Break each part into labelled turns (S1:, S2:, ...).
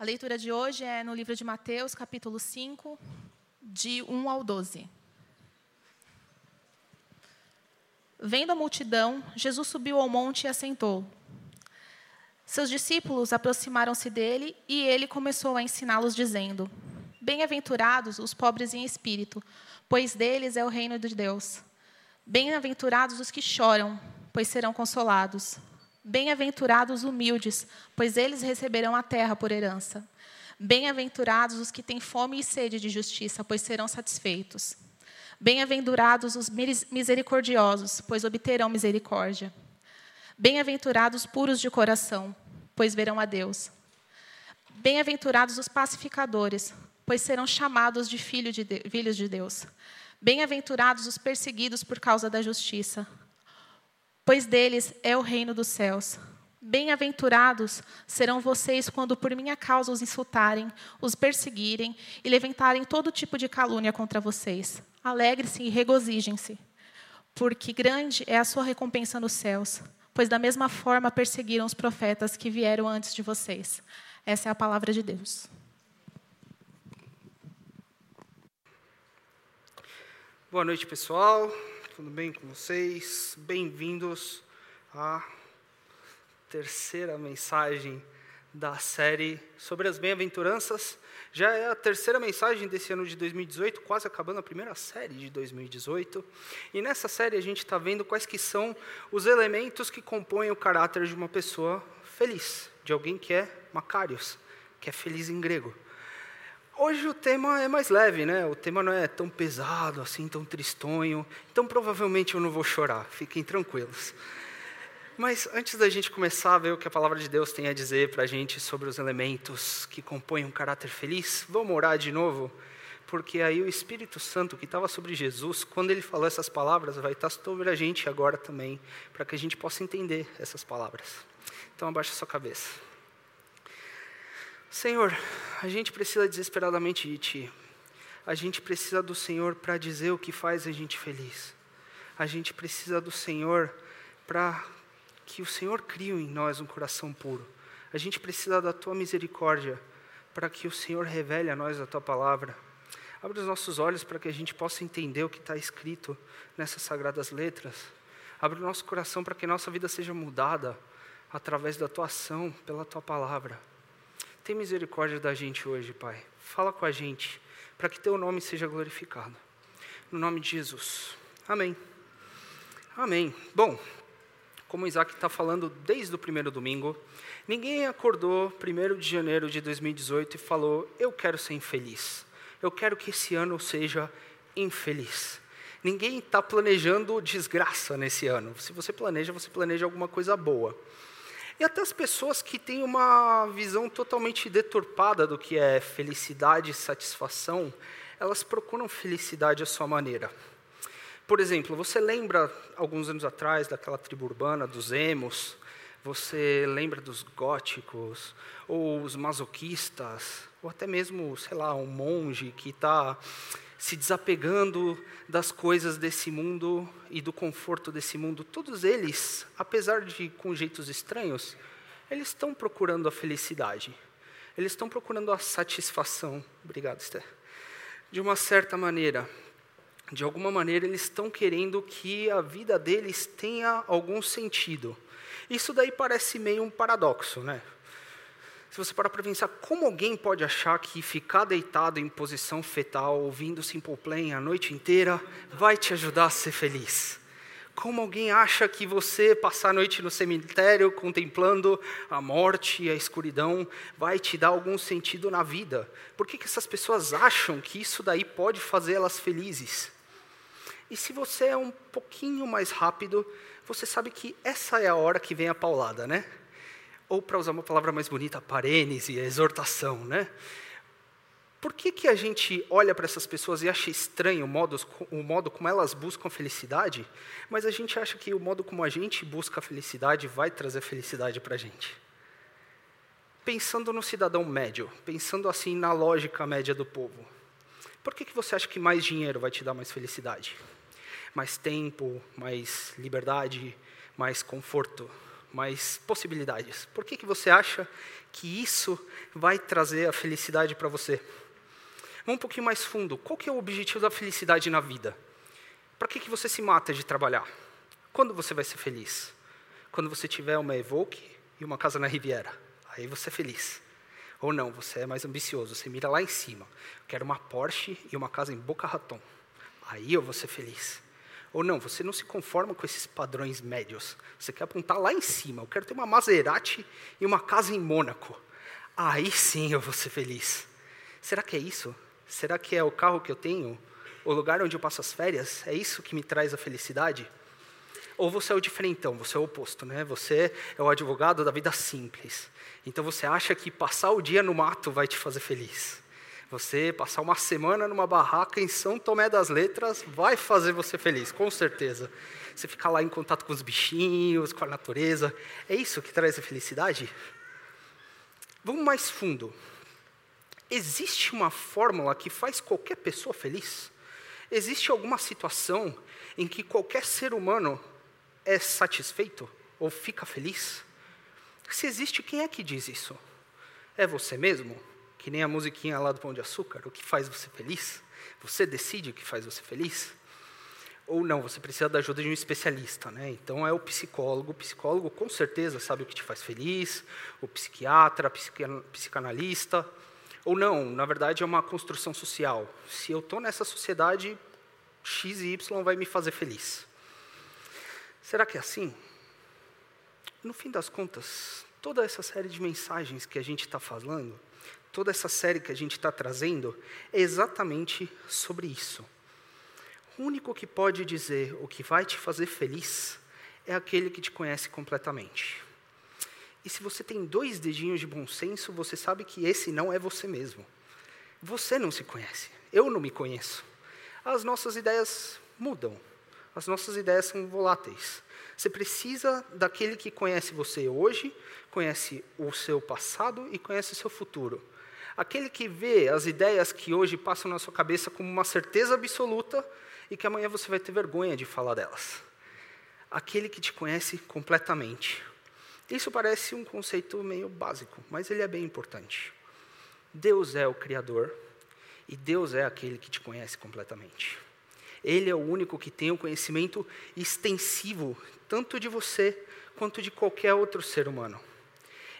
S1: A leitura de hoje é no livro de Mateus, capítulo 5, de 1 ao 12. Vendo a multidão, Jesus subiu ao monte e assentou. Seus discípulos aproximaram-se dele e ele começou a ensiná-los, dizendo: Bem-aventurados os pobres em espírito, pois deles é o reino de Deus. Bem-aventurados os que choram, pois serão consolados. Bem-aventurados os humildes, pois eles receberão a terra por herança. Bem-aventurados os que têm fome e sede de justiça, pois serão satisfeitos. Bem-aventurados os misericordiosos, pois obterão misericórdia. Bem-aventurados os puros de coração, pois verão a Deus. Bem-aventurados os pacificadores, pois serão chamados de, filho de, de filhos de Deus. Bem-aventurados os perseguidos por causa da justiça, pois deles é o reino dos céus. Bem-aventurados serão vocês quando por minha causa os insultarem, os perseguirem e levantarem todo tipo de calúnia contra vocês. Alegre-se e regozijem-se, porque grande é a sua recompensa nos céus, pois da mesma forma perseguiram os profetas que vieram antes de vocês. Essa é a palavra de Deus.
S2: Boa noite, pessoal. Tudo bem com vocês? Bem-vindos à terceira mensagem da série sobre as bem-aventuranças. Já é a terceira mensagem desse ano de 2018, quase acabando a primeira série de 2018. E nessa série a gente está vendo quais que são os elementos que compõem o caráter de uma pessoa feliz, de alguém que é Macarios, que é feliz em grego. Hoje o tema é mais leve, né? O tema não é tão pesado assim, tão tristonho. Então provavelmente eu não vou chorar, fiquem tranquilos. Mas antes da gente começar a ver o que a palavra de Deus tem a dizer para a gente sobre os elementos que compõem um caráter feliz, vamos orar de novo, porque aí o Espírito Santo que estava sobre Jesus, quando ele falou essas palavras, vai estar sobre a gente agora também, para que a gente possa entender essas palavras. Então abaixa sua cabeça. Senhor, a gente precisa desesperadamente de Ti. A gente precisa do Senhor para dizer o que faz a gente feliz. A gente precisa do Senhor para que o Senhor crie em nós um coração puro. A gente precisa da tua misericórdia para que o Senhor revele a nós a tua palavra. Abre os nossos olhos para que a gente possa entender o que está escrito nessas sagradas letras. Abre o nosso coração para que nossa vida seja mudada através da tua ação, pela tua palavra. Tem misericórdia da gente hoje, Pai. Fala com a gente para que teu nome seja glorificado. No nome de Jesus. Amém. Amém. Bom, como o Isaac está falando desde o primeiro domingo, ninguém acordou 1 de janeiro de 2018 e falou: Eu quero ser infeliz. Eu quero que esse ano seja infeliz. Ninguém está planejando desgraça nesse ano. Se você planeja, você planeja alguma coisa boa. E até as pessoas que têm uma visão totalmente deturpada do que é felicidade e satisfação, elas procuram felicidade à sua maneira. Por exemplo, você lembra, alguns anos atrás, daquela tribo urbana, dos emos? Você lembra dos góticos? Ou os masoquistas? Ou até mesmo, sei lá, um monge que está se desapegando das coisas desse mundo e do conforto desse mundo. Todos eles, apesar de com jeitos estranhos, eles estão procurando a felicidade. Eles estão procurando a satisfação. Obrigado, Esther. De uma certa maneira, de alguma maneira, eles estão querendo que a vida deles tenha algum sentido. Isso daí parece meio um paradoxo, né? Se você parar para pensar, como alguém pode achar que ficar deitado em posição fetal, ouvindo Simple Plan a noite inteira, vai te ajudar a ser feliz? Como alguém acha que você passar a noite no cemitério contemplando a morte e a escuridão vai te dar algum sentido na vida? Por que, que essas pessoas acham que isso daí pode fazer elas felizes? E se você é um pouquinho mais rápido, você sabe que essa é a hora que vem a paulada, né? Ou para usar uma palavra mais bonita, parênese, exortação, né? Por que, que a gente olha para essas pessoas e acha estranho o modo, o modo como elas buscam felicidade, mas a gente acha que o modo como a gente busca a felicidade vai trazer felicidade para a gente? Pensando no cidadão médio, pensando assim na lógica média do povo, por que, que você acha que mais dinheiro vai te dar mais felicidade? mais tempo, mais liberdade, mais conforto. Mais possibilidades. Por que, que você acha que isso vai trazer a felicidade para você? Vamos um pouquinho mais fundo. Qual que é o objetivo da felicidade na vida? Para que, que você se mata de trabalhar? Quando você vai ser feliz? Quando você tiver uma Evoque e uma casa na Riviera. Aí você é feliz. Ou não, você é mais ambicioso, você mira lá em cima. Quero uma Porsche e uma casa em Boca Raton. Aí eu vou ser feliz. Ou não, você não se conforma com esses padrões médios. Você quer apontar lá em cima. Eu quero ter uma Maserati e uma casa em Mônaco. Aí sim eu vou ser feliz. Será que é isso? Será que é o carro que eu tenho? O lugar onde eu passo as férias? É isso que me traz a felicidade? Ou você é o diferentão, você é o oposto, né? Você é o advogado da vida simples. Então você acha que passar o dia no mato vai te fazer feliz. Você passar uma semana numa barraca em São Tomé das Letras vai fazer você feliz, com certeza. Você ficar lá em contato com os bichinhos, com a natureza, é isso que traz a felicidade? Vamos mais fundo. Existe uma fórmula que faz qualquer pessoa feliz? Existe alguma situação em que qualquer ser humano é satisfeito ou fica feliz? Se existe, quem é que diz isso? É você mesmo? Que nem a musiquinha lá do Pão de Açúcar, o que faz você feliz? Você decide o que faz você feliz? Ou não, você precisa da ajuda de um especialista, né? Então é o psicólogo. O psicólogo com certeza sabe o que te faz feliz, o psiquiatra, psicanalista. Ou não, na verdade é uma construção social. Se eu estou nessa sociedade, X e Y vai me fazer feliz. Será que é assim? No fim das contas, toda essa série de mensagens que a gente está falando, toda essa série que a gente está trazendo é exatamente sobre isso. O único que pode dizer o que vai te fazer feliz é aquele que te conhece completamente. E se você tem dois dedinhos de bom senso, você sabe que esse não é você mesmo. Você não se conhece, eu não me conheço. As nossas ideias mudam, as nossas ideias são voláteis. Você precisa daquele que conhece você hoje, conhece o seu passado e conhece o seu futuro. Aquele que vê as ideias que hoje passam na sua cabeça como uma certeza absoluta e que amanhã você vai ter vergonha de falar delas. Aquele que te conhece completamente. Isso parece um conceito meio básico, mas ele é bem importante. Deus é o Criador e Deus é aquele que te conhece completamente. Ele é o único que tem o um conhecimento extensivo, tanto de você quanto de qualquer outro ser humano.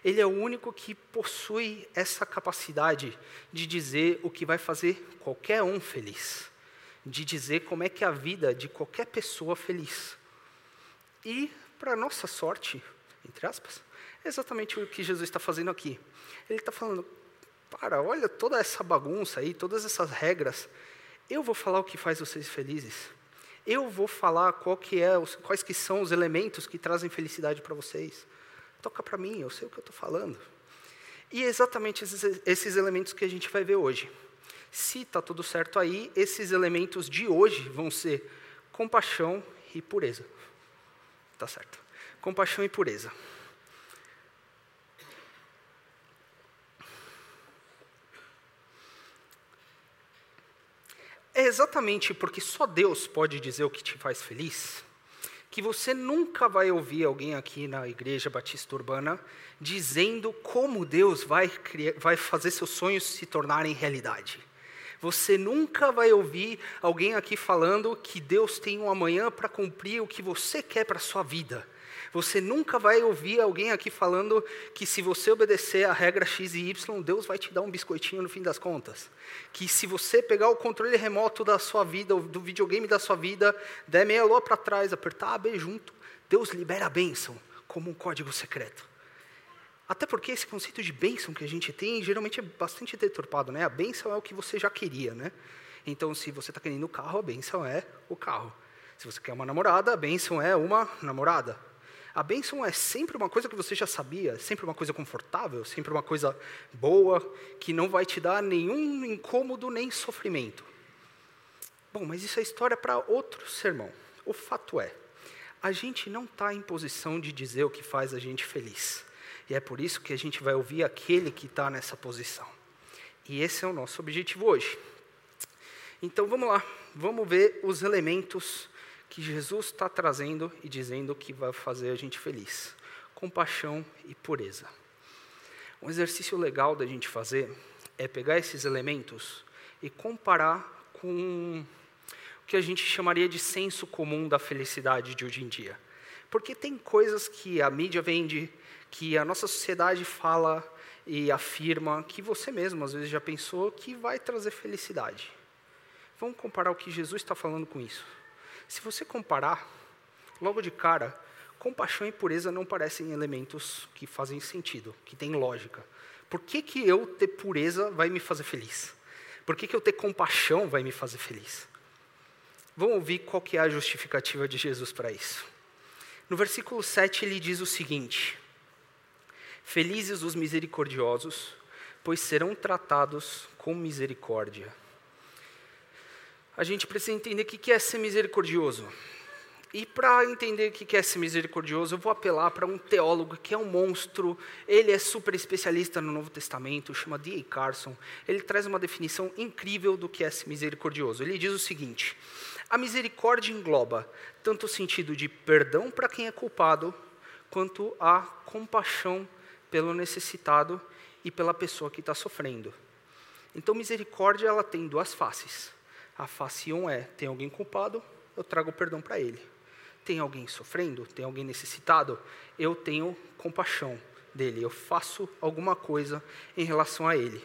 S2: Ele é o único que possui essa capacidade de dizer o que vai fazer qualquer um feliz, de dizer como é que é a vida de qualquer pessoa feliz. E, para nossa sorte, entre aspas, é exatamente o que Jesus está fazendo aqui. Ele está falando, para, olha toda essa bagunça aí, todas essas regras, eu vou falar o que faz vocês felizes. Eu vou falar qual que é, quais que são os elementos que trazem felicidade para vocês toca para mim, eu sei o que eu estou falando. E é exatamente esses, esses elementos que a gente vai ver hoje. Se está tudo certo aí, esses elementos de hoje vão ser compaixão e pureza. Tá certo. Compaixão e pureza. É exatamente porque só Deus pode dizer o que te faz feliz que você nunca vai ouvir alguém aqui na Igreja Batista Urbana dizendo como Deus vai, criar, vai fazer seus sonhos se tornarem realidade. Você nunca vai ouvir alguém aqui falando que Deus tem um amanhã para cumprir o que você quer para a sua vida. Você nunca vai ouvir alguém aqui falando que se você obedecer a regra X e Y, Deus vai te dar um biscoitinho no fim das contas. Que se você pegar o controle remoto da sua vida, do videogame da sua vida, der meia lua para trás, apertar A, B junto, Deus libera a bênção como um código secreto. Até porque esse conceito de bênção que a gente tem geralmente é bastante deturpado, né? A bênção é o que você já queria, né? Então, se você está querendo o carro, a bênção é o carro. Se você quer uma namorada, a bênção é uma namorada. A bênção é sempre uma coisa que você já sabia, sempre uma coisa confortável, sempre uma coisa boa, que não vai te dar nenhum incômodo nem sofrimento. Bom, mas isso é história para outro sermão. O fato é, a gente não está em posição de dizer o que faz a gente feliz. E é por isso que a gente vai ouvir aquele que está nessa posição. E esse é o nosso objetivo hoje. Então vamos lá, vamos ver os elementos que Jesus está trazendo e dizendo que vai fazer a gente feliz. compaixão e pureza. Um exercício legal da gente fazer é pegar esses elementos e comparar com o que a gente chamaria de senso comum da felicidade de hoje em dia. Porque tem coisas que a mídia vende, que a nossa sociedade fala e afirma, que você mesmo às vezes já pensou que vai trazer felicidade. Vamos comparar o que Jesus está falando com isso. Se você comparar, logo de cara, compaixão e pureza não parecem elementos que fazem sentido, que têm lógica. Por que, que eu ter pureza vai me fazer feliz? Por que, que eu ter compaixão vai me fazer feliz? Vamos ouvir qual que é a justificativa de Jesus para isso. No versículo 7 ele diz o seguinte: Felizes os misericordiosos, pois serão tratados com misericórdia. A gente precisa entender o que é ser misericordioso. E para entender o que é ser misericordioso, eu vou apelar para um teólogo que é um monstro, ele é super especialista no Novo Testamento, chama D.A. Carson. Ele traz uma definição incrível do que é ser misericordioso. Ele diz o seguinte: a misericórdia engloba tanto o sentido de perdão para quem é culpado, quanto a compaixão pelo necessitado e pela pessoa que está sofrendo. Então, misericórdia ela tem duas faces. A face 1 um é: tem alguém culpado, eu trago perdão para ele tem alguém sofrendo, tem alguém necessitado, eu tenho compaixão dele, eu faço alguma coisa em relação a ele.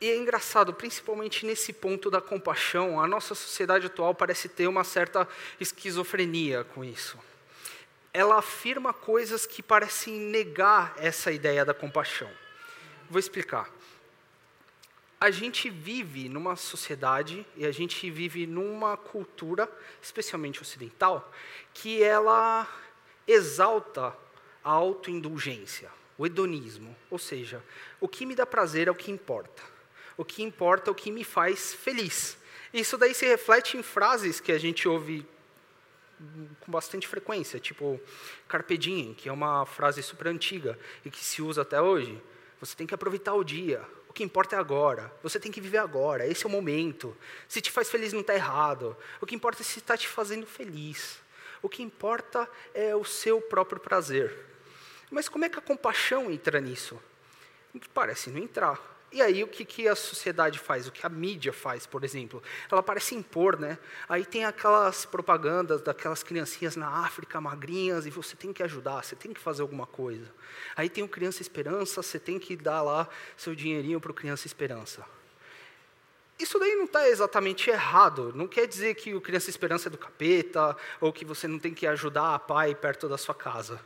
S2: E é engraçado, principalmente nesse ponto da compaixão, a nossa sociedade atual parece ter uma certa esquizofrenia com isso. Ela afirma coisas que parecem negar essa ideia da compaixão. Vou explicar a gente vive numa sociedade e a gente vive numa cultura, especialmente ocidental, que ela exalta a autoindulgência, o hedonismo, ou seja, o que me dá prazer é o que importa. O que importa é o que me faz feliz. Isso daí se reflete em frases que a gente ouve com bastante frequência, tipo carpe diem, que é uma frase super antiga e que se usa até hoje. Você tem que aproveitar o dia, o que importa é agora. Você tem que viver agora. Esse é o momento. Se te faz feliz, não está errado. O que importa é se está te fazendo feliz. O que importa é o seu próprio prazer. Mas como é que a compaixão entra nisso? Parece não entrar. E aí o que, que a sociedade faz, o que a mídia faz, por exemplo? Ela parece impor, né? Aí tem aquelas propagandas daquelas criancinhas na África, magrinhas, e você tem que ajudar, você tem que fazer alguma coisa. Aí tem o Criança Esperança, você tem que dar lá seu dinheirinho para o Criança Esperança. Isso daí não está exatamente errado. Não quer dizer que o Criança Esperança é do capeta, ou que você não tem que ajudar a pai perto da sua casa.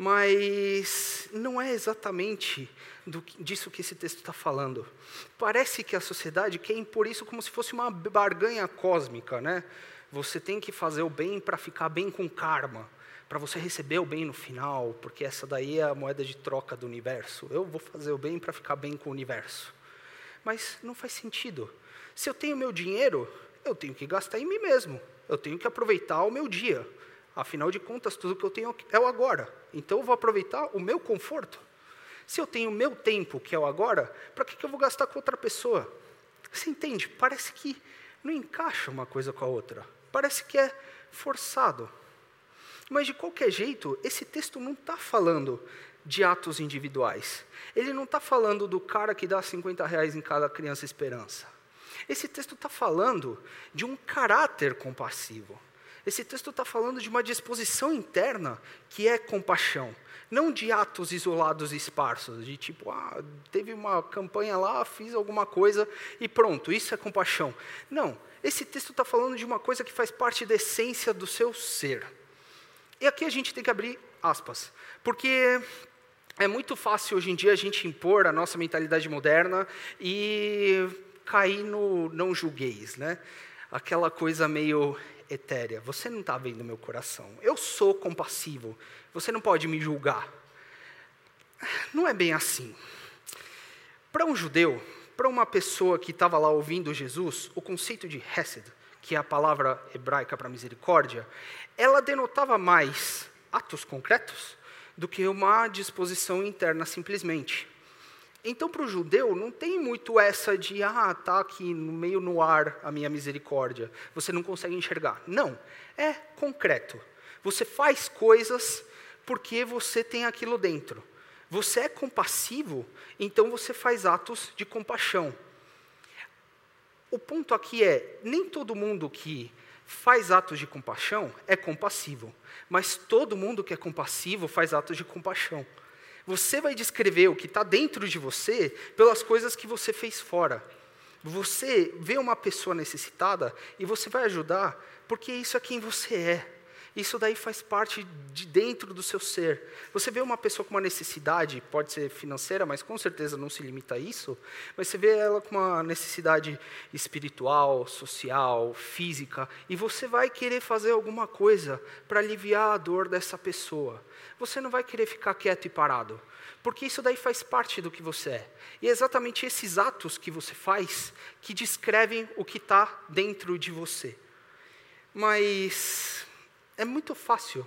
S2: Mas não é exatamente do, disso que esse texto está falando. Parece que a sociedade quer impor isso como se fosse uma barganha cósmica, né? Você tem que fazer o bem para ficar bem com karma, para você receber o bem no final, porque essa daí é a moeda de troca do universo. Eu vou fazer o bem para ficar bem com o universo. Mas não faz sentido. Se eu tenho meu dinheiro, eu tenho que gastar em mim mesmo. Eu tenho que aproveitar o meu dia. Afinal de contas, tudo que eu tenho é o agora. Então eu vou aproveitar o meu conforto. Se eu tenho o meu tempo, que é o agora, para que, que eu vou gastar com outra pessoa? Você entende? Parece que não encaixa uma coisa com a outra. Parece que é forçado. Mas, de qualquer jeito, esse texto não está falando de atos individuais. Ele não está falando do cara que dá 50 reais em cada criança esperança. Esse texto está falando de um caráter compassivo. Esse texto está falando de uma disposição interna que é compaixão, não de atos isolados e esparsos, de tipo, ah, teve uma campanha lá, fiz alguma coisa e pronto, isso é compaixão. Não, esse texto está falando de uma coisa que faz parte da essência do seu ser. E aqui a gente tem que abrir aspas, porque é muito fácil hoje em dia a gente impor a nossa mentalidade moderna e cair no não julgueis, né? Aquela coisa meio etérea. Você não está vendo meu coração. Eu sou compassivo. Você não pode me julgar. Não é bem assim. Para um judeu, para uma pessoa que estava lá ouvindo Jesus, o conceito de Hesed, que é a palavra hebraica para misericórdia, ela denotava mais atos concretos do que uma disposição interna simplesmente. Então, para o judeu, não tem muito essa de, ah, está aqui no meio no ar a minha misericórdia, você não consegue enxergar. Não, é concreto. Você faz coisas porque você tem aquilo dentro. Você é compassivo, então você faz atos de compaixão. O ponto aqui é: nem todo mundo que faz atos de compaixão é compassivo, mas todo mundo que é compassivo faz atos de compaixão. Você vai descrever o que está dentro de você pelas coisas que você fez fora. Você vê uma pessoa necessitada e você vai ajudar, porque isso é quem você é. Isso daí faz parte de dentro do seu ser. Você vê uma pessoa com uma necessidade, pode ser financeira, mas com certeza não se limita a isso, mas você vê ela com uma necessidade espiritual, social, física, e você vai querer fazer alguma coisa para aliviar a dor dessa pessoa. Você não vai querer ficar quieto e parado, porque isso daí faz parte do que você é. E é exatamente esses atos que você faz que descrevem o que está dentro de você. Mas é muito fácil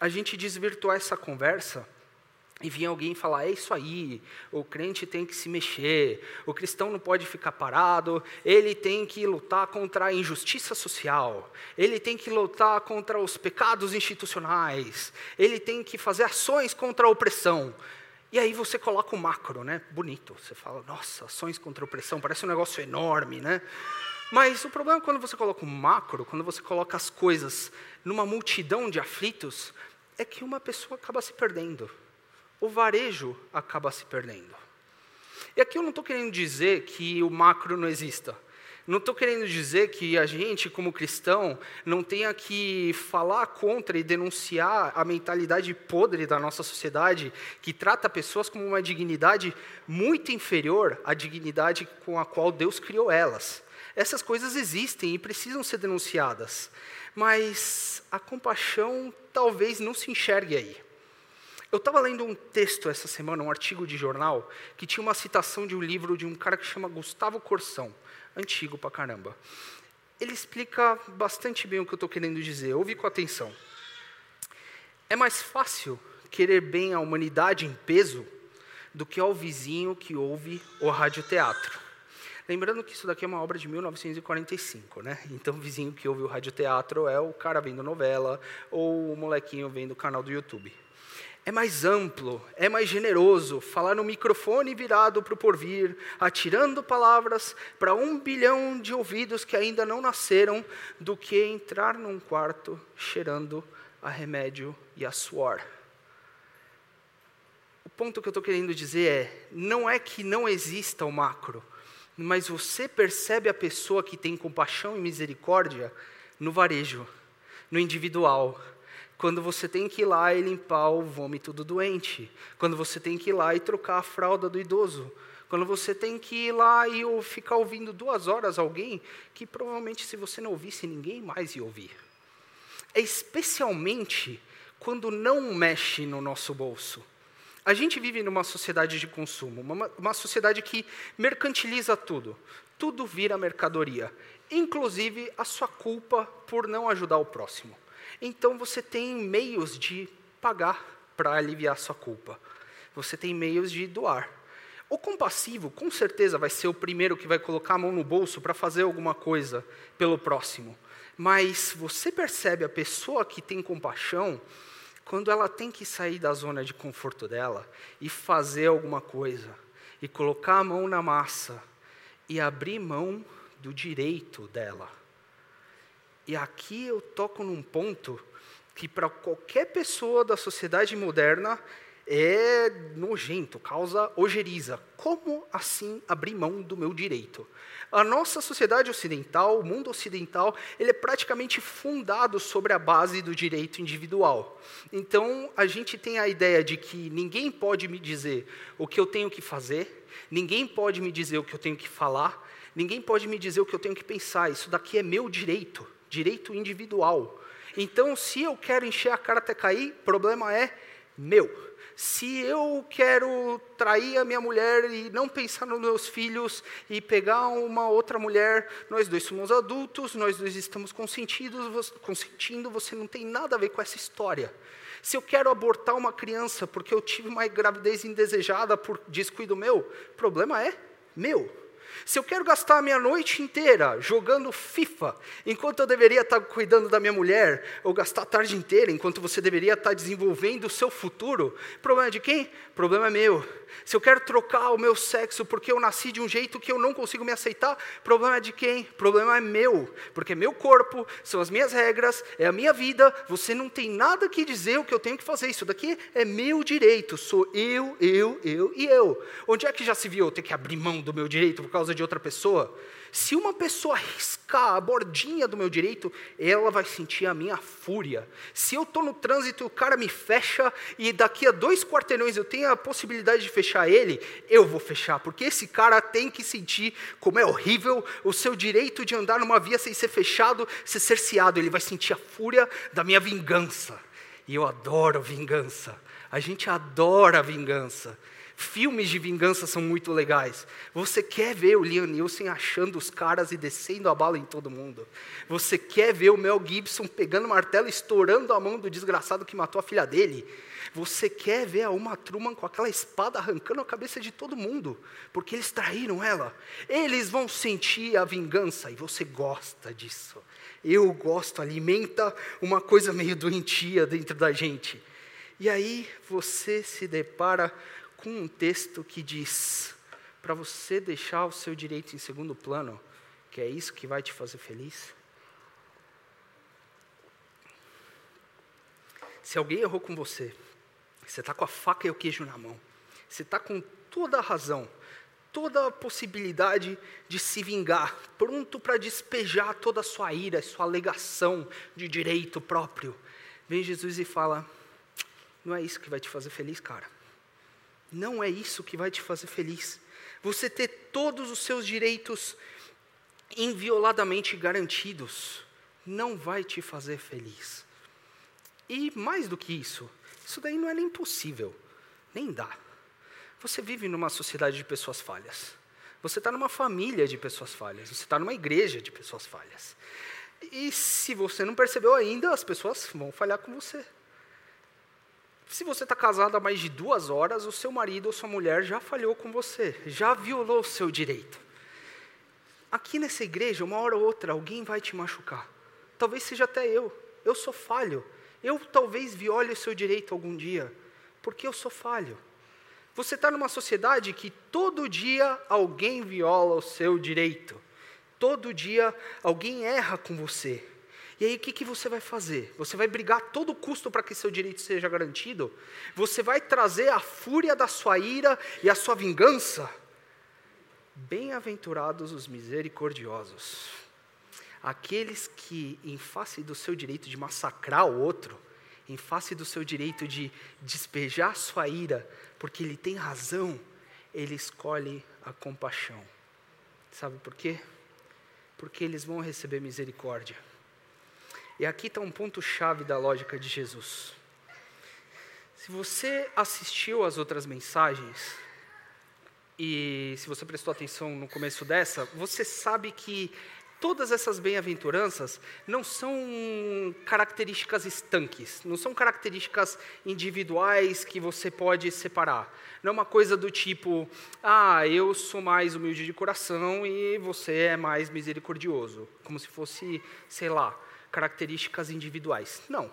S2: a gente desvirtuar essa conversa e vir alguém falar: é isso aí, o crente tem que se mexer, o cristão não pode ficar parado, ele tem que lutar contra a injustiça social, ele tem que lutar contra os pecados institucionais, ele tem que fazer ações contra a opressão. E aí você coloca o macro, né? Bonito. Você fala, nossa, ações contra a opressão, parece um negócio enorme, né? Mas o problema é quando você coloca o macro, quando você coloca as coisas numa multidão de aflitos, é que uma pessoa acaba se perdendo. O varejo acaba se perdendo. E aqui eu não estou querendo dizer que o macro não exista. Não estou querendo dizer que a gente, como cristão, não tenha que falar contra e denunciar a mentalidade podre da nossa sociedade, que trata pessoas com uma dignidade muito inferior à dignidade com a qual Deus criou elas. Essas coisas existem e precisam ser denunciadas, mas a compaixão talvez não se enxergue aí. Eu estava lendo um texto essa semana, um artigo de jornal, que tinha uma citação de um livro de um cara que chama Gustavo Corsão, antigo pra caramba. Ele explica bastante bem o que eu estou querendo dizer, ouve com atenção. É mais fácil querer bem à humanidade em peso do que ao vizinho que ouve o radioteatro. Lembrando que isso daqui é uma obra de 1945, né? Então, o vizinho que ouve o radioteatro é o cara vendo novela ou o molequinho vendo o canal do YouTube. É mais amplo, é mais generoso falar no microfone virado para o porvir, atirando palavras para um bilhão de ouvidos que ainda não nasceram, do que entrar num quarto cheirando a remédio e a suor. O ponto que eu estou querendo dizer é: não é que não exista o macro, mas você percebe a pessoa que tem compaixão e misericórdia no varejo, no individual. Quando você tem que ir lá e limpar o vômito do doente. Quando você tem que ir lá e trocar a fralda do idoso. Quando você tem que ir lá e ficar ouvindo duas horas alguém que provavelmente, se você não ouvisse, ninguém mais ia ouvir. É especialmente quando não mexe no nosso bolso a gente vive numa sociedade de consumo, uma, uma sociedade que mercantiliza tudo. Tudo vira mercadoria, inclusive a sua culpa por não ajudar o próximo. Então você tem meios de pagar para aliviar a sua culpa. Você tem meios de doar. O compassivo, com certeza, vai ser o primeiro que vai colocar a mão no bolso para fazer alguma coisa pelo próximo. Mas você percebe a pessoa que tem compaixão, quando ela tem que sair da zona de conforto dela e fazer alguma coisa, e colocar a mão na massa, e abrir mão do direito dela. E aqui eu toco num ponto que, para qualquer pessoa da sociedade moderna, é nojento, causa ojeriza. Como assim abrir mão do meu direito? A nossa sociedade ocidental, o mundo ocidental, ele é praticamente fundado sobre a base do direito individual. Então, a gente tem a ideia de que ninguém pode me dizer o que eu tenho que fazer, ninguém pode me dizer o que eu tenho que falar, ninguém pode me dizer o que eu tenho que pensar. Isso daqui é meu direito, direito individual. Então, se eu quero encher a cara até cair, problema é meu se eu quero trair a minha mulher e não pensar nos meus filhos e pegar uma outra mulher, nós dois somos adultos, nós dois estamos consentidos, consentindo, você não tem nada a ver com essa história. Se eu quero abortar uma criança porque eu tive uma gravidez indesejada por descuido meu, problema é meu. Se eu quero gastar a minha noite inteira jogando FIFA, enquanto eu deveria estar cuidando da minha mulher, ou gastar a tarde inteira enquanto você deveria estar desenvolvendo o seu futuro, problema de quem? Problema meu. Se eu quero trocar o meu sexo porque eu nasci de um jeito que eu não consigo me aceitar, problema de quem? Problema é meu, porque é meu corpo, são as minhas regras, é a minha vida, você não tem nada que dizer o que eu tenho que fazer. Isso daqui é meu direito, sou eu, eu, eu e eu. Onde é que já se viu eu ter que abrir mão do meu direito por causa de outra pessoa? Se uma pessoa riscar a bordinha do meu direito, ela vai sentir a minha fúria. Se eu estou no trânsito e o cara me fecha, e daqui a dois quarteirões eu tenho a possibilidade de fechar ele, eu vou fechar, porque esse cara tem que sentir como é horrível o seu direito de andar numa via sem ser fechado, ser cerceado. Ele vai sentir a fúria da minha vingança. E eu adoro vingança. A gente adora vingança. Filmes de vingança são muito legais. Você quer ver o Liam Neeson achando os caras e descendo a bala em todo mundo. Você quer ver o Mel Gibson pegando o martelo e estourando a mão do desgraçado que matou a filha dele. Você quer ver a Uma Truman com aquela espada arrancando a cabeça de todo mundo, porque eles traíram ela. Eles vão sentir a vingança e você gosta disso. Eu gosto, alimenta uma coisa meio doentia dentro da gente. E aí você se depara com um texto que diz: para você deixar o seu direito em segundo plano, que é isso que vai te fazer feliz? Se alguém errou com você, você está com a faca e o queijo na mão, você está com toda a razão, toda a possibilidade de se vingar, pronto para despejar toda a sua ira, sua alegação de direito próprio. Vem Jesus e fala: Não é isso que vai te fazer feliz, cara. Não é isso que vai te fazer feliz. Você ter todos os seus direitos invioladamente garantidos não vai te fazer feliz. E mais do que isso, isso daí não é nem possível, nem dá. Você vive numa sociedade de pessoas falhas. Você está numa família de pessoas falhas. Você está numa igreja de pessoas falhas. E se você não percebeu ainda, as pessoas vão falhar com você. Se você está casado há mais de duas horas, o seu marido ou sua mulher já falhou com você, já violou o seu direito. Aqui nessa igreja, uma hora ou outra, alguém vai te machucar. Talvez seja até eu. Eu sou falho. Eu talvez viole o seu direito algum dia, porque eu sou falho. Você está numa sociedade que todo dia alguém viola o seu direito. Todo dia alguém erra com você. E aí o que, que você vai fazer? Você vai brigar a todo custo para que seu direito seja garantido? Você vai trazer a fúria da sua ira e a sua vingança? Bem-aventurados os misericordiosos, aqueles que, em face do seu direito de massacrar o outro, em face do seu direito de despejar sua ira, porque ele tem razão, ele escolhe a compaixão. Sabe por quê? Porque eles vão receber misericórdia. E aqui está um ponto-chave da lógica de Jesus. Se você assistiu às outras mensagens, e se você prestou atenção no começo dessa, você sabe que todas essas bem-aventuranças não são características estanques, não são características individuais que você pode separar. Não é uma coisa do tipo, ah, eu sou mais humilde de coração e você é mais misericordioso, como se fosse, sei lá, características individuais. Não.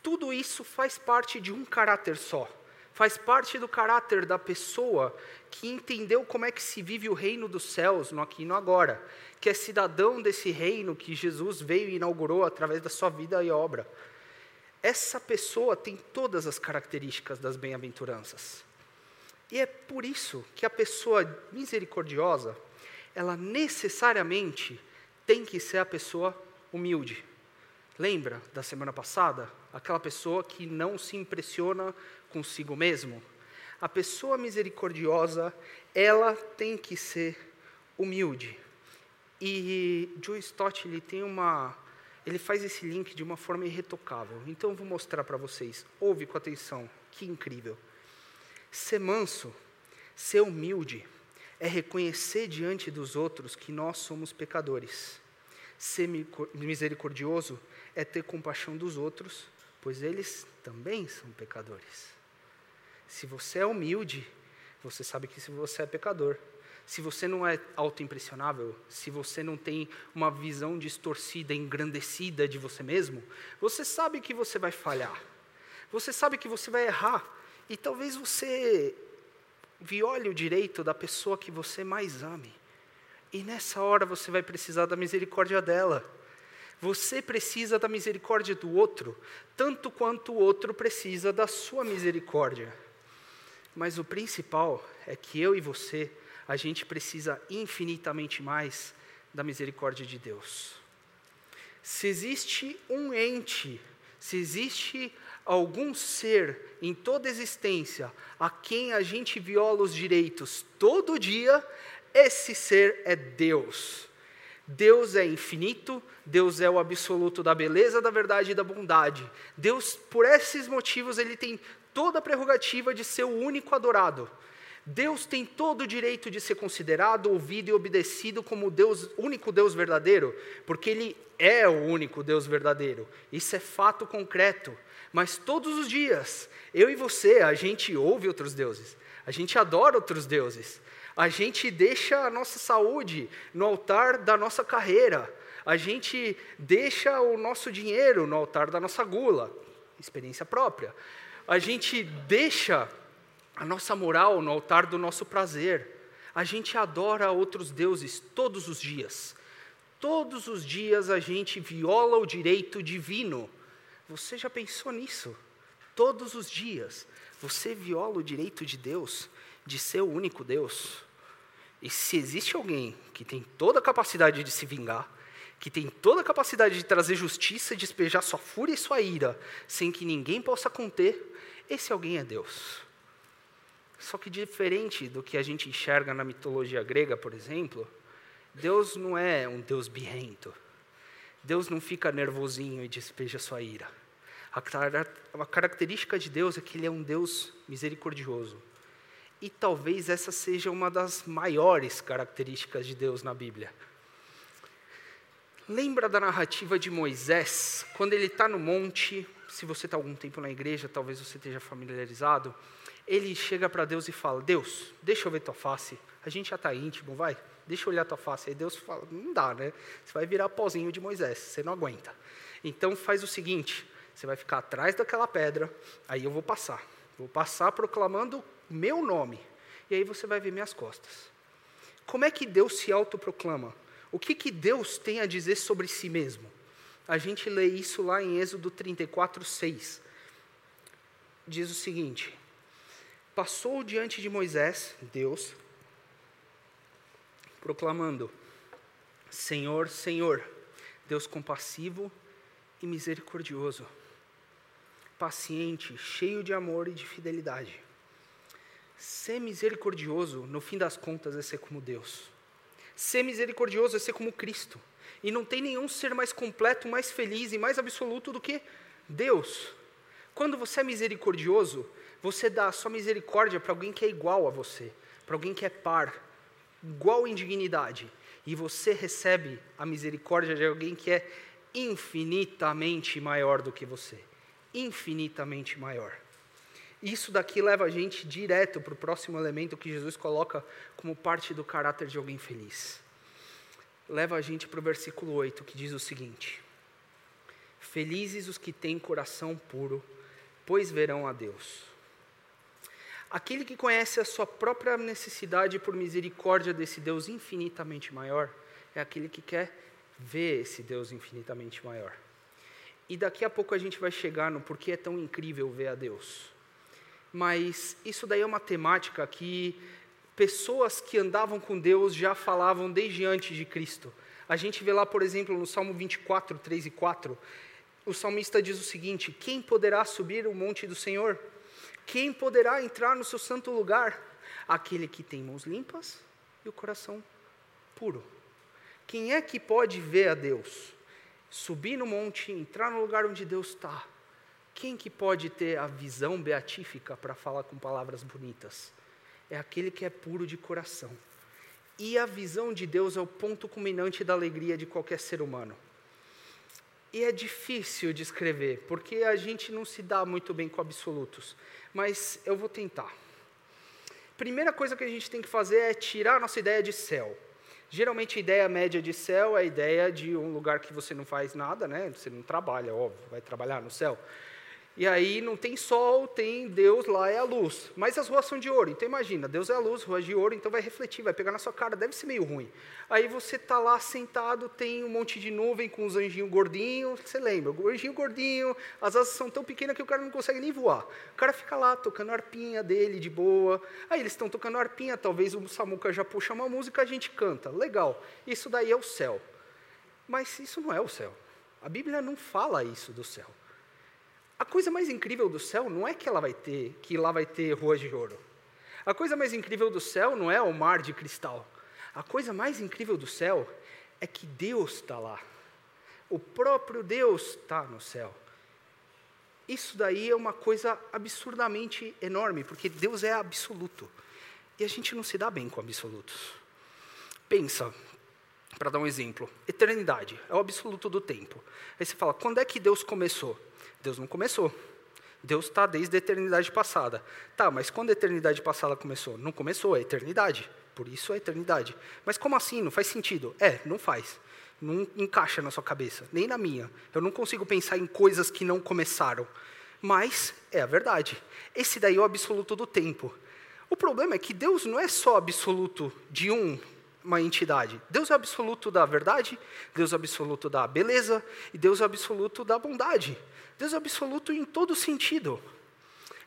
S2: Tudo isso faz parte de um caráter só. Faz parte do caráter da pessoa que entendeu como é que se vive o reino dos céus no aqui e no agora, que é cidadão desse reino que Jesus veio e inaugurou através da sua vida e obra. Essa pessoa tem todas as características das bem-aventuranças. E é por isso que a pessoa misericordiosa, ela necessariamente tem que ser a pessoa humilde. Lembra da semana passada? Aquela pessoa que não se impressiona consigo mesmo. A pessoa misericordiosa, ela tem que ser humilde. E Joe Stott ele tem uma, ele faz esse link de uma forma irretocável. Então eu vou mostrar para vocês. Ouve com atenção, que incrível. Ser manso, ser humilde, é reconhecer diante dos outros que nós somos pecadores. Ser misericordioso é ter compaixão dos outros, pois eles também são pecadores. Se você é humilde, você sabe que se você é pecador, se você não é autoimpressionável, se você não tem uma visão distorcida, engrandecida de você mesmo, você sabe que você vai falhar. Você sabe que você vai errar. E talvez você viole o direito da pessoa que você mais ame. E nessa hora você vai precisar da misericórdia dela. Você precisa da misericórdia do outro, tanto quanto o outro precisa da sua misericórdia. Mas o principal é que eu e você a gente precisa infinitamente mais da misericórdia de Deus. Se existe um ente, se existe algum ser em toda existência a quem a gente viola os direitos todo dia, esse ser é Deus. Deus é infinito, Deus é o absoluto da beleza, da verdade e da bondade. Deus, por esses motivos, ele tem toda a prerrogativa de ser o único adorado. Deus tem todo o direito de ser considerado, ouvido e obedecido como Deus, único Deus verdadeiro, porque Ele é o único Deus verdadeiro. Isso é fato concreto. Mas todos os dias, eu e você, a gente ouve outros deuses, a gente adora outros deuses, a gente deixa a nossa saúde no altar da nossa carreira, a gente deixa o nosso dinheiro no altar da nossa gula, experiência própria. A gente deixa a nossa moral no altar do nosso prazer. A gente adora outros deuses todos os dias. Todos os dias a gente viola o direito divino. Você já pensou nisso? Todos os dias você viola o direito de Deus de ser o único Deus. E se existe alguém que tem toda a capacidade de se vingar, que tem toda a capacidade de trazer justiça e despejar sua fúria e sua ira, sem que ninguém possa conter, esse alguém é Deus. Só que diferente do que a gente enxerga na mitologia grega, por exemplo, Deus não é um Deus birrento. Deus não fica nervosinho e despeja sua ira. A característica de Deus é que Ele é um Deus misericordioso. E talvez essa seja uma das maiores características de Deus na Bíblia. Lembra da narrativa de Moisés, quando ele está no monte? Se você está algum tempo na igreja, talvez você esteja familiarizado ele chega para Deus e fala: Deus, deixa eu ver tua face. A gente já está íntimo, vai, deixa eu olhar tua face. Aí Deus fala: Não dá, né? Você vai virar pozinho de Moisés, você não aguenta. Então faz o seguinte: você vai ficar atrás daquela pedra, aí eu vou passar. Vou passar proclamando meu nome. E aí você vai ver minhas costas. Como é que Deus se autoproclama? O que, que Deus tem a dizer sobre si mesmo? A gente lê isso lá em Êxodo 34, 6. Diz o seguinte: passou diante de Moisés, Deus, proclamando: Senhor, Senhor, Deus compassivo e misericordioso, paciente, cheio de amor e de fidelidade. Ser misericordioso, no fim das contas, é ser como Deus. Ser misericordioso é ser como Cristo. E não tem nenhum ser mais completo, mais feliz e mais absoluto do que Deus. Quando você é misericordioso, você dá a sua misericórdia para alguém que é igual a você, para alguém que é par, igual em dignidade. E você recebe a misericórdia de alguém que é infinitamente maior do que você. Infinitamente maior. Isso daqui leva a gente direto para o próximo elemento que Jesus coloca como parte do caráter de alguém feliz. Leva a gente para o versículo 8, que diz o seguinte: Felizes os que têm coração puro, pois verão a Deus. Aquele que conhece a sua própria necessidade por misericórdia desse Deus infinitamente maior, é aquele que quer ver esse Deus infinitamente maior. E daqui a pouco a gente vai chegar no porquê é tão incrível ver a Deus. Mas isso daí é uma temática que pessoas que andavam com Deus já falavam desde antes de Cristo. A gente vê lá, por exemplo, no Salmo 24, 3 e 4, o salmista diz o seguinte: Quem poderá subir o monte do Senhor? Quem poderá entrar no seu santo lugar? Aquele que tem mãos limpas e o coração puro. Quem é que pode ver a Deus? Subir no monte, entrar no lugar onde Deus está. Quem que pode ter a visão beatífica para falar com palavras bonitas? É aquele que é puro de coração. E a visão de Deus é o ponto culminante da alegria de qualquer ser humano. E é difícil de escrever, porque a gente não se dá muito bem com absolutos, mas eu vou tentar. primeira coisa que a gente tem que fazer é tirar a nossa ideia de céu. Geralmente a ideia média de céu é a ideia de um lugar que você não faz nada, né? Você não trabalha, óbvio, vai trabalhar no céu. E aí não tem sol, tem Deus lá é a luz. Mas as ruas são de ouro. Então imagina, Deus é a luz, ruas de ouro, então vai refletir, vai pegar na sua cara, deve ser meio ruim. Aí você tá lá sentado, tem um monte de nuvem com os anjinhos gordinhos, você lembra, o anjinho gordinho, as asas são tão pequenas que o cara não consegue nem voar. O cara fica lá tocando a arpinha dele de boa. Aí eles estão tocando a arpinha, talvez o Samuca já puxa uma música, a gente canta. Legal. Isso daí é o céu. Mas isso não é o céu. A Bíblia não fala isso do céu. A coisa mais incrível do céu não é que ela vai ter, que lá vai ter ruas de ouro. A coisa mais incrível do céu não é o mar de cristal. A coisa mais incrível do céu é que Deus está lá. O próprio Deus está no céu. Isso daí é uma coisa absurdamente enorme, porque Deus é absoluto. E a gente não se dá bem com absolutos. Pensa, para dar um exemplo, eternidade é o absoluto do tempo. Aí você fala, quando é que Deus começou? Deus não começou. Deus está desde a eternidade passada. Tá, mas quando a eternidade passada começou? Não começou, é a eternidade. Por isso é a eternidade. Mas como assim? Não faz sentido? É, não faz. Não encaixa na sua cabeça, nem na minha. Eu não consigo pensar em coisas que não começaram. Mas é a verdade. Esse daí é o absoluto do tempo. O problema é que Deus não é só absoluto de um, uma entidade. Deus é absoluto da verdade, Deus é absoluto da beleza e Deus é absoluto da bondade. Deus é absoluto em todo sentido.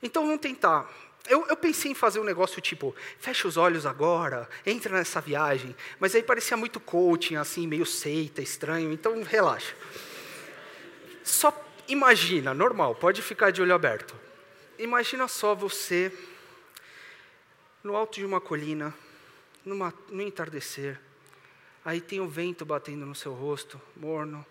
S2: Então vamos tentar. Eu, eu, pensei em fazer um negócio tipo, fecha os olhos agora, entra nessa viagem, mas aí parecia muito coaching, assim, meio seita, estranho, então relaxa. Só imagina, normal, pode ficar de olho aberto. Imagina só você no alto de uma colina, numa, no entardecer, aí tem o vento batendo no seu rosto, morno,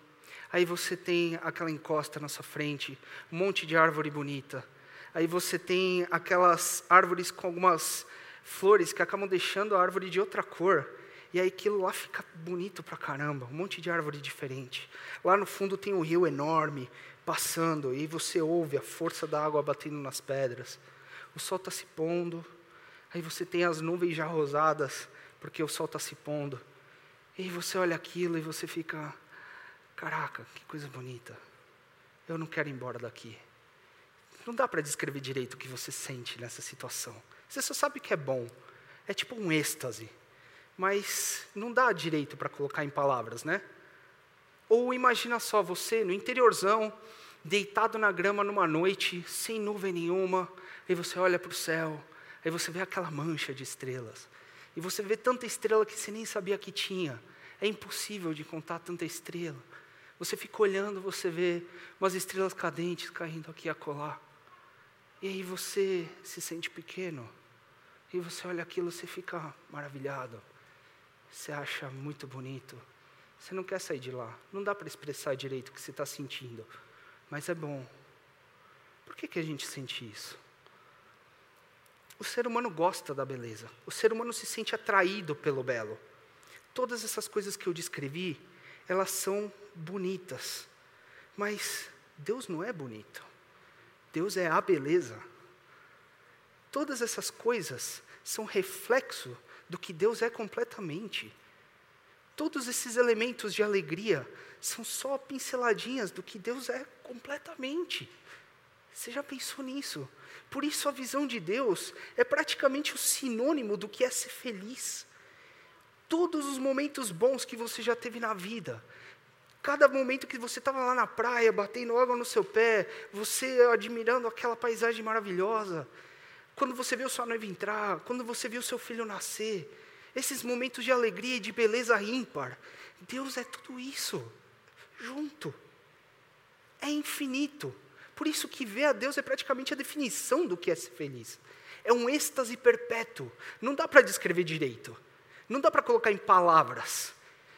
S2: Aí você tem aquela encosta na sua frente, um monte de árvore bonita. Aí você tem aquelas árvores com algumas flores que acabam deixando a árvore de outra cor. E aí aquilo lá fica bonito pra caramba, um monte de árvore diferente. Lá no fundo tem um rio enorme passando, e você ouve a força da água batendo nas pedras. O sol está se pondo, aí você tem as nuvens já rosadas, porque o sol está se pondo. E você olha aquilo e você fica, Caraca, que coisa bonita. Eu não quero ir embora daqui. Não dá para descrever direito o que você sente nessa situação. Você só sabe que é bom. É tipo um êxtase. Mas não dá direito para colocar em palavras, né? Ou imagina só você no interiorzão, deitado na grama numa noite, sem nuvem nenhuma, e você olha para o céu, aí você vê aquela mancha de estrelas. E você vê tanta estrela que você nem sabia que tinha. É impossível de contar tanta estrela. Você fica olhando, você vê umas estrelas cadentes caindo aqui e acolá. E aí você se sente pequeno. E você olha aquilo, você fica maravilhado. Você acha muito bonito. Você não quer sair de lá. Não dá para expressar direito o que você está sentindo. Mas é bom. Por que, que a gente sente isso? O ser humano gosta da beleza. O ser humano se sente atraído pelo belo. Todas essas coisas que eu descrevi, elas são bonitas. Mas Deus não é bonito. Deus é a beleza. Todas essas coisas são reflexo do que Deus é completamente. Todos esses elementos de alegria são só pinceladinhas do que Deus é completamente. Você já pensou nisso? Por isso a visão de Deus é praticamente o sinônimo do que é ser feliz. Todos os momentos bons que você já teve na vida, Cada momento que você estava lá na praia, batendo água no seu pé, você admirando aquela paisagem maravilhosa, quando você viu sua noiva entrar, quando você viu seu filho nascer, esses momentos de alegria e de beleza ímpar, Deus é tudo isso, junto. É infinito. Por isso que ver a Deus é praticamente a definição do que é ser feliz. É um êxtase perpétuo. Não dá para descrever direito. Não dá para colocar em palavras.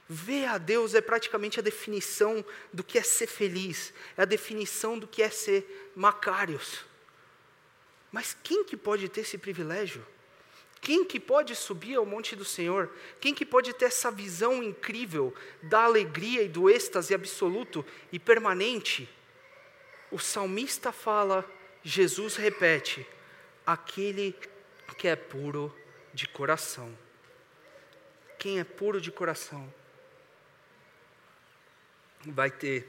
S2: Ver a Deus é praticamente a definição do que é ser feliz, é a definição do que é ser macários. Mas quem que pode ter esse privilégio? Quem que pode subir ao monte do Senhor? Quem que pode ter essa visão incrível da alegria e do êxtase absoluto e permanente? O salmista fala, Jesus repete: aquele que é puro de coração. Quem é puro de coração vai ter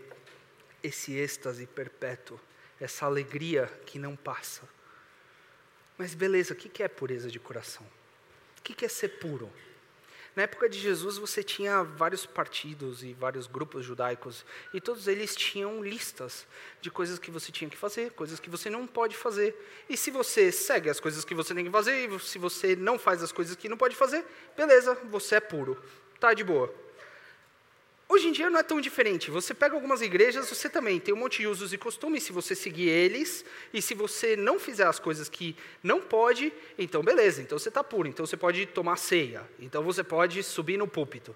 S2: esse êxtase perpétuo, essa alegria que não passa. Mas beleza, o que é pureza de coração? O que é ser puro? Na época de Jesus, você tinha vários partidos e vários grupos judaicos, e todos eles tinham listas de coisas que você tinha que fazer, coisas que você não pode fazer. E se você segue as coisas que você tem que fazer, e se você não faz as coisas que não pode fazer, beleza, você é puro, tá de boa. Hoje em dia não é tão diferente. Você pega algumas igrejas, você também tem um monte de usos e costumes, se você seguir eles, e se você não fizer as coisas que não pode, então beleza, então você está puro, então você pode tomar ceia, então você pode subir no púlpito.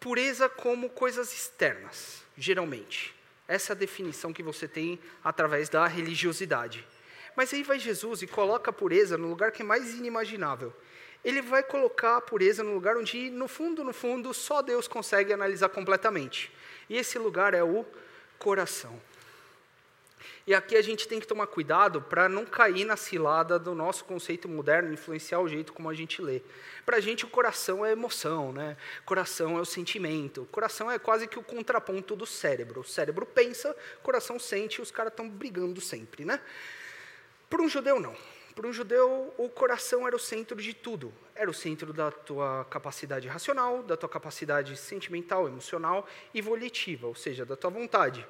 S2: Pureza como coisas externas, geralmente. Essa é a definição que você tem através da religiosidade. Mas aí vai Jesus e coloca a pureza no lugar que é mais inimaginável ele vai colocar a pureza no lugar onde, no fundo, no fundo, só Deus consegue analisar completamente. E esse lugar é o coração. E aqui a gente tem que tomar cuidado para não cair na cilada do nosso conceito moderno, influenciar o jeito como a gente lê. Para a gente, o coração é emoção, né? coração é o sentimento. O coração é quase que o contraponto do cérebro. O cérebro pensa, o coração sente, e os caras estão brigando sempre. Né? Para um judeu, não. Para um judeu, o coração era o centro de tudo. Era o centro da tua capacidade racional, da tua capacidade sentimental, emocional e volitiva, ou seja, da tua vontade.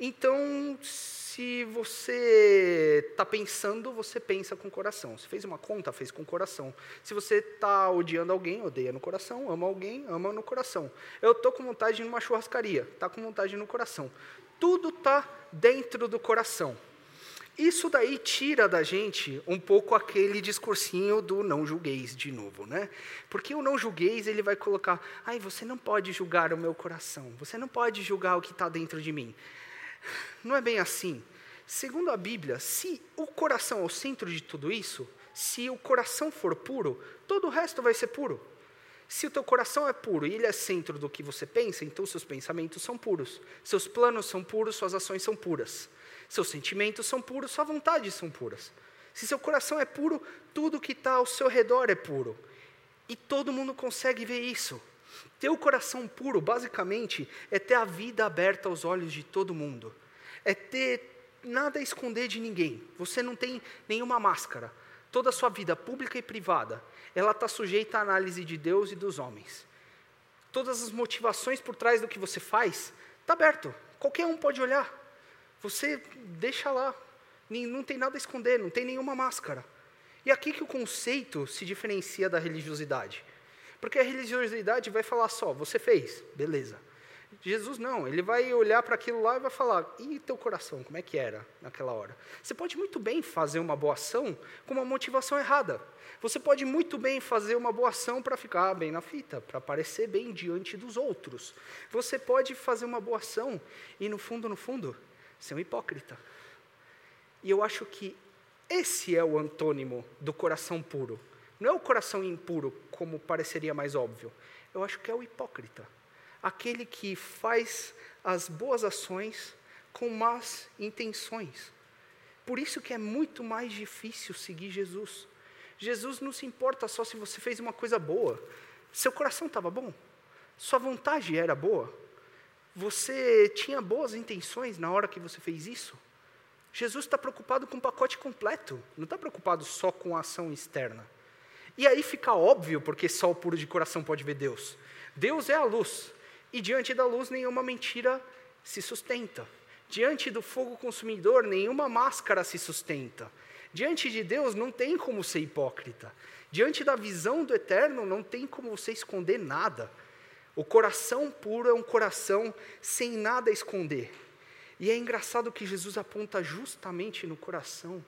S2: Então, se você está pensando, você pensa com o coração. Se fez uma conta, fez com o coração. Se você está odiando alguém, odeia no coração. Ama alguém, ama no coração. Eu estou com vontade de ir numa churrascaria, está com vontade no coração. Tudo está dentro do coração. Isso daí tira da gente um pouco aquele discursinho do não julgueis de novo, né? Porque o não julgueis, ele vai colocar, ai, você não pode julgar o meu coração, você não pode julgar o que está dentro de mim. Não é bem assim. Segundo a Bíblia, se o coração é o centro de tudo isso, se o coração for puro, todo o resto vai ser puro. Se o teu coração é puro e ele é centro do que você pensa, então seus pensamentos são puros, seus planos são puros, suas ações são puras. Seus sentimentos são puros, sua vontade são puras. Se seu coração é puro, tudo que está ao seu redor é puro. E todo mundo consegue ver isso. Ter o coração puro, basicamente, é ter a vida aberta aos olhos de todo mundo. É ter nada a esconder de ninguém. Você não tem nenhuma máscara. Toda a sua vida, pública e privada, ela está sujeita à análise de Deus e dos homens. Todas as motivações por trás do que você faz, está aberto. Qualquer um pode olhar. Você deixa lá. Não tem nada a esconder, não tem nenhuma máscara. E aqui que o conceito se diferencia da religiosidade. Porque a religiosidade vai falar só, você fez, beleza. Jesus não, ele vai olhar para aquilo lá e vai falar: e teu coração, como é que era naquela hora? Você pode muito bem fazer uma boa ação com uma motivação errada. Você pode muito bem fazer uma boa ação para ficar bem na fita, para aparecer bem diante dos outros. Você pode fazer uma boa ação e, no fundo, no fundo, ser um hipócrita. E eu acho que esse é o antônimo do coração puro. Não é o coração impuro, como pareceria mais óbvio. Eu acho que é o hipócrita. Aquele que faz as boas ações com más intenções. Por isso que é muito mais difícil seguir Jesus. Jesus não se importa só se você fez uma coisa boa. Seu coração estava bom? Sua vontade era boa? Você tinha boas intenções na hora que você fez isso? Jesus está preocupado com o pacote completo, não está preocupado só com a ação externa. E aí fica óbvio porque só o puro de coração pode ver Deus. Deus é a luz, e diante da luz nenhuma mentira se sustenta. Diante do fogo consumidor nenhuma máscara se sustenta. Diante de Deus não tem como ser hipócrita. Diante da visão do eterno não tem como você esconder nada. O coração puro é um coração sem nada a esconder. E é engraçado que Jesus aponta justamente no coração.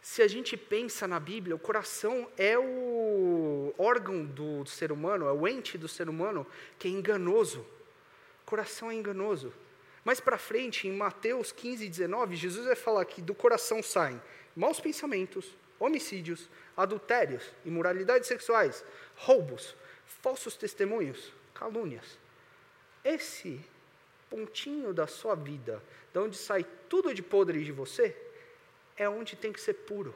S2: Se a gente pensa na Bíblia, o coração é o órgão do ser humano, é o ente do ser humano que é enganoso. O coração é enganoso. Mais para frente, em Mateus 15, 19, Jesus vai falar que do coração saem maus pensamentos, homicídios, adultérios, imoralidades sexuais, roubos, falsos testemunhos, calúnias. Esse pontinho da sua vida, de onde sai tudo de podre de você, é onde tem que ser puro.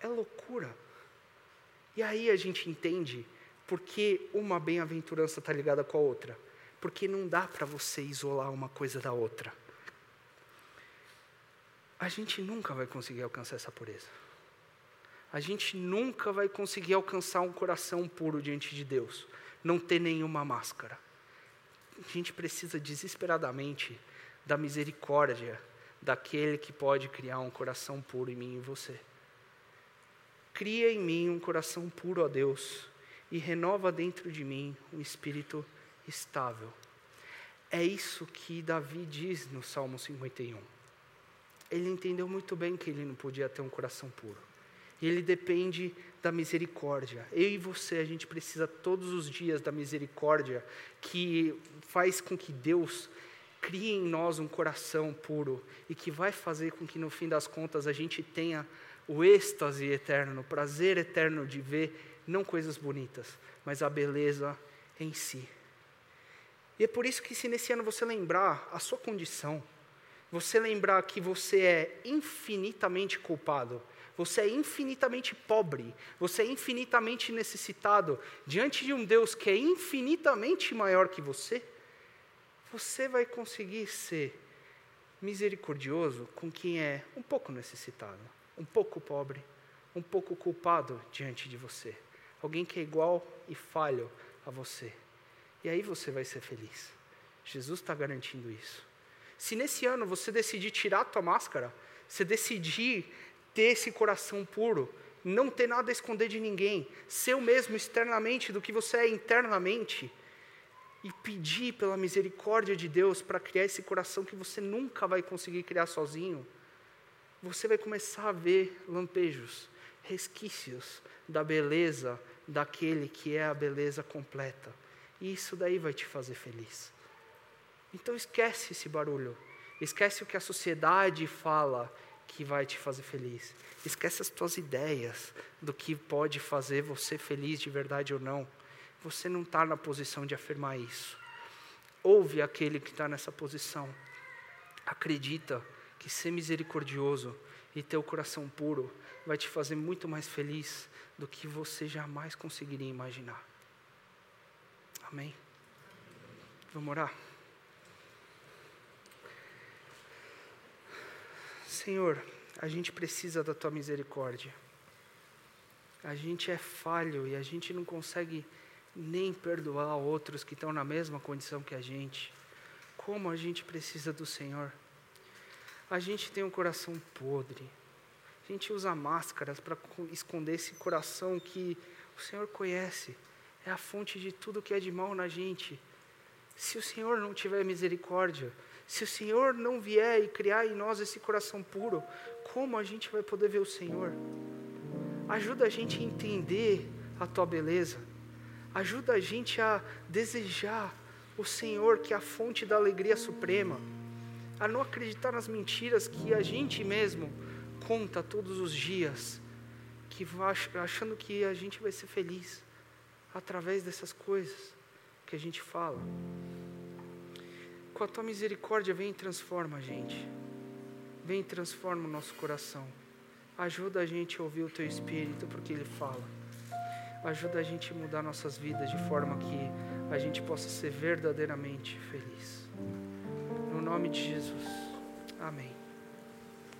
S2: É loucura. E aí a gente entende por que uma bem-aventurança está ligada com a outra. Porque não dá para você isolar uma coisa da outra. A gente nunca vai conseguir alcançar essa pureza. A gente nunca vai conseguir alcançar um coração puro diante de Deus. Não ter nenhuma máscara. A gente precisa desesperadamente da misericórdia daquele que pode criar um coração puro em mim e você. Cria em mim um coração puro a Deus e renova dentro de mim um espírito estável. É isso que Davi diz no Salmo 51. Ele entendeu muito bem que ele não podia ter um coração puro. Ele depende da misericórdia. Eu e você, a gente precisa todos os dias da misericórdia que faz com que Deus crie em nós um coração puro e que vai fazer com que no fim das contas a gente tenha o êxtase eterno, o prazer eterno de ver não coisas bonitas, mas a beleza em si. E é por isso que se nesse ano você lembrar a sua condição, você lembrar que você é infinitamente culpado, você é infinitamente pobre, você é infinitamente necessitado, diante de um Deus que é infinitamente maior que você, você vai conseguir ser misericordioso com quem é um pouco necessitado um pouco pobre, um pouco culpado diante de você. Alguém que é igual e falho a você. E aí você vai ser feliz. Jesus está garantindo isso. Se nesse ano você decidir tirar a tua máscara, você decidir ter esse coração puro, não ter nada a esconder de ninguém, ser o mesmo externamente do que você é internamente, e pedir pela misericórdia de Deus para criar esse coração que você nunca vai conseguir criar sozinho, você vai começar a ver lampejos, resquícios da beleza daquele que é a beleza completa. E isso daí vai te fazer feliz. Então esquece esse barulho. Esquece o que a sociedade fala que vai te fazer feliz. Esquece as tuas ideias do que pode fazer você feliz de verdade ou não. Você não está na posição de afirmar isso. Ouve aquele que está nessa posição. Acredita que ser misericordioso e ter o coração puro vai te fazer muito mais feliz do que você jamais conseguiria imaginar. Amém? Vamos orar? Senhor, a gente precisa da tua misericórdia. A gente é falho e a gente não consegue nem perdoar outros que estão na mesma condição que a gente. Como a gente precisa do Senhor a gente tem um coração podre. A gente usa máscaras para esconder esse coração que o Senhor conhece. É a fonte de tudo que é de mal na gente. Se o Senhor não tiver misericórdia, se o Senhor não vier e criar em nós esse coração puro, como a gente vai poder ver o Senhor? Ajuda a gente a entender a tua beleza. Ajuda a gente a desejar o Senhor, que é a fonte da alegria suprema a não acreditar nas mentiras que a gente mesmo conta todos os dias, que achando que a gente vai ser feliz através dessas coisas que a gente fala. Com a tua misericórdia, vem e transforma a gente. Vem e transforma o nosso coração. Ajuda a gente a ouvir o teu espírito, porque ele fala. Ajuda a gente a mudar nossas vidas de forma que a gente possa ser verdadeiramente feliz nome de Jesus. Amém.